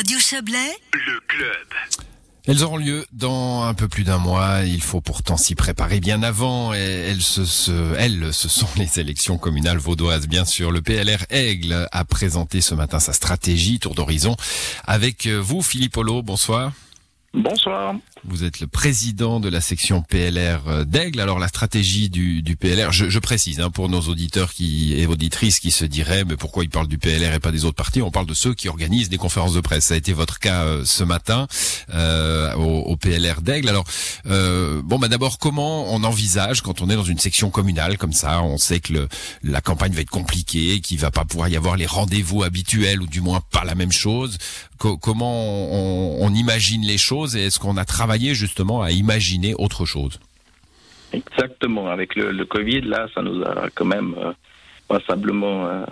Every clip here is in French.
Radio Chablais, le club. Elles auront lieu dans un peu plus d'un mois. Il faut pourtant s'y préparer bien avant. Et elles, ce, ce, elles, ce sont les élections communales vaudoises, bien sûr. Le PLR Aigle a présenté ce matin sa stratégie Tour d'horizon avec vous, Philippe Polo. Bonsoir. Bonsoir. Vous êtes le président de la section PLR euh, d'Aigle. Alors la stratégie du, du PLR, je, je précise hein, pour nos auditeurs qui et auditrices qui se diraient mais pourquoi ils parlent du PLR et pas des autres partis? On parle de ceux qui organisent des conférences de presse. Ça a été votre cas euh, ce matin euh, au, au, PLR d'Aigle. Alors euh, bon bah d'abord comment on envisage quand on est dans une section communale comme ça On sait que le, la campagne va être compliquée, qu'il va pas pouvoir y avoir les rendez-vous habituels ou du moins pas la même chose. Co comment on, on imagine les choses et est-ce qu'on a travaillé justement à imaginer autre chose Exactement. Avec le, le, Covid, là, ça nous a quand même euh, passablement euh,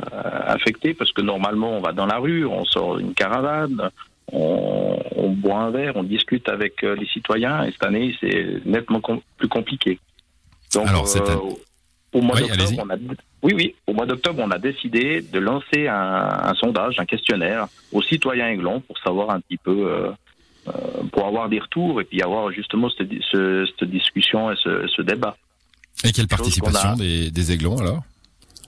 affecté parce que normalement, on va dans la rue, on sort une caravane, on, on boit un verre, on discute avec euh, les citoyens et cette année, c'est nettement com plus compliqué. Donc, Alors, euh, au mois oui, d'octobre, on a oui, oui, au mois d'octobre, on a décidé de lancer un, un, sondage, un questionnaire aux citoyens aiglons pour savoir un petit peu euh, pour avoir des retours et puis avoir justement cette, ce, cette discussion et ce, ce, débat. Et quelle participation a... des, des, aiglons alors?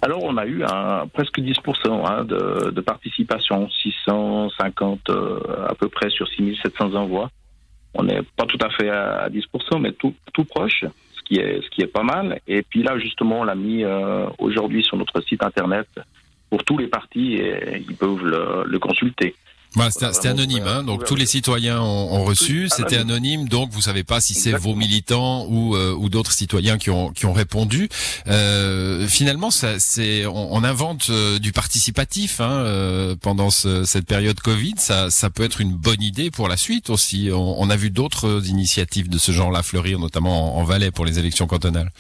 Alors on a eu un, presque 10% hein, de, de, participation, 650 euh, à peu près sur 6700 envois. On n'est pas tout à fait à, 10%, mais tout, tout proche, ce qui, est, ce qui est pas mal. Et puis là justement, on l'a mis euh, aujourd'hui sur notre site internet pour tous les partis et ils peuvent le, le consulter. Bah, c'était anonyme, hein, donc tous les citoyens ont, ont reçu. C'était anonyme, donc vous savez pas si c'est vos militants ou, euh, ou d'autres citoyens qui ont, qui ont répondu. Euh, finalement, ça, c'est on, on, invente euh, du participatif hein, euh, pendant ce, cette période Covid. Ça, ça peut être une bonne idée pour la suite aussi. On, on a vu d'autres initiatives de ce genre-là fleurir, notamment en, en, Valais pour les élections cantonales.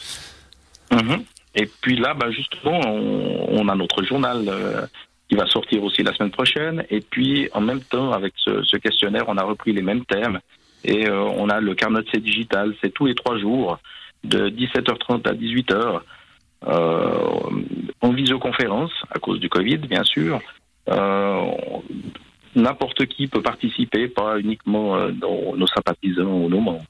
Mmh. Et puis là, bah justement, on, on a notre journal euh, qui va sortir aussi la semaine prochaine. Et puis, en même temps, avec ce, ce questionnaire, on a repris les mêmes thèmes. Et euh, on a le carnet C digital, c'est tous les trois jours, de 17h30 à 18h, euh, en visioconférence, à cause du Covid, bien sûr. Euh, N'importe qui peut participer, pas uniquement euh, nos, nos sympathisants ou nos membres.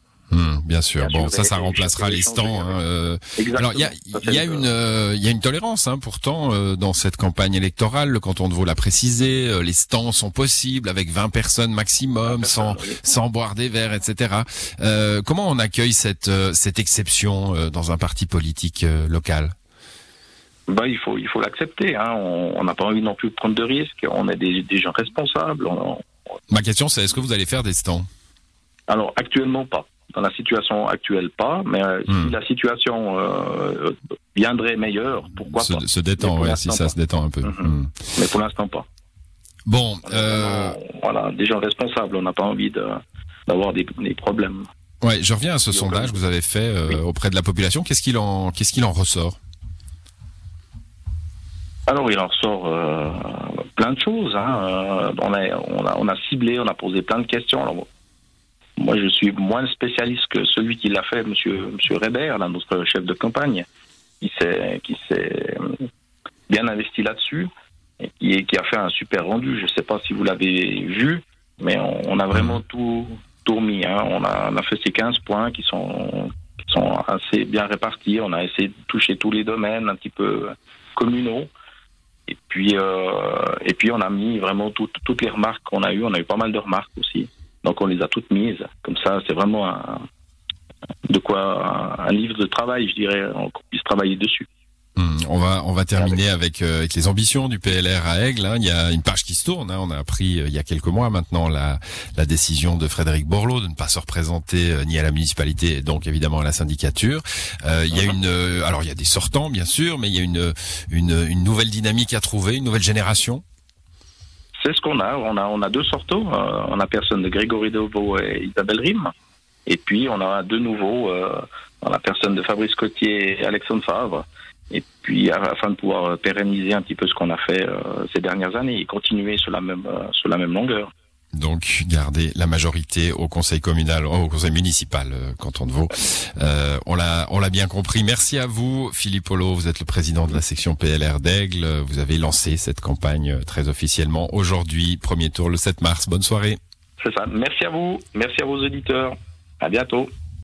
Bien sûr. Bien bon, sûr, ça, ça remplacera les stands. Hein, euh... Alors, il y a, y a une, euh, il y a une tolérance, hein, pourtant, euh, dans cette campagne électorale. Le canton de Vaud l'a précisé. Les stands sont possibles avec 20 personnes maximum, 20 sans, boire des verres, etc. Comment on accueille cette, cette exception dans un parti politique local? Bah, il faut, il faut l'accepter. Hein. On n'a pas envie non plus de prendre de risques. On est des, des gens responsables. On... Ma question, c'est est-ce que vous allez faire des stands? Alors, actuellement pas dans la situation actuelle pas, mais euh, hmm. si la situation euh, viendrait meilleure, pourquoi se, pas? Se détend, ouais, si ça se détend un peu. Mm -hmm. hmm. Mais pour l'instant pas. Bon, euh... voilà, des gens responsables, on n'a pas envie d'avoir de, des, des, problèmes. Ouais, je reviens à ce sondage que vous avez fait oui. auprès de la population. Qu'est-ce qu'il en, qu'est-ce qu'il en ressort? Alors, il en ressort plein de choses. Hein. On, a, on, a, on a ciblé, on a posé plein de questions. Alors, moi, je suis moins spécialiste que celui qui l'a fait, Monsieur Monsieur Reber, là, notre chef de campagne, qui s'est qui s'est bien investi là-dessus et qui, qui, a fait un super rendu. Je ne sais pas si vous l'avez vu, mais on, on, a vraiment tout tout mis. Hein. On a on a fait ces 15 points qui sont qui sont assez bien répartis. On a essayé de toucher tous les domaines un petit peu communaux. Et puis, euh, et puis on a mis vraiment tout, toutes les remarques qu'on a eues. On a eu pas mal de remarques aussi. Donc on les a toutes mises. Comme ça, c'est vraiment un, de quoi un, un, livre de travail, je dirais, qu'on puisse travailler dessus. Hum, on va on va terminer avec, euh, avec les ambitions du PLR à Aigle. Hein. Il y a une page qui se tourne. Hein. On a appris euh, il y a quelques mois maintenant la, la décision de Frédéric Borloo de ne pas se représenter euh, ni à la municipalité, donc évidemment à la syndicature. Il y a une alors il y a des sortants bien sûr, mais il y a une une, une nouvelle dynamique à trouver, une nouvelle génération. C'est ce qu'on a. On a on a deux sortos. Euh, on a personne de Grégory Deveau et Isabelle Rim. Et puis on a deux nouveaux. Euh, on a personne de Fabrice Cotier et Alexandre Favre. Et puis afin de pouvoir pérenniser un petit peu ce qu'on a fait euh, ces dernières années et continuer sur la même euh, sur la même longueur. Donc garder la majorité au conseil communal, au conseil municipal, euh, canton de Vaud. Euh, on l'a, on l'a bien compris. Merci à vous, Philippe Polo. Vous êtes le président de la section PLR d'Aigle. Vous avez lancé cette campagne euh, très officiellement aujourd'hui, premier tour le 7 mars. Bonne soirée. C'est ça. Merci à vous. Merci à vos auditeurs. À bientôt.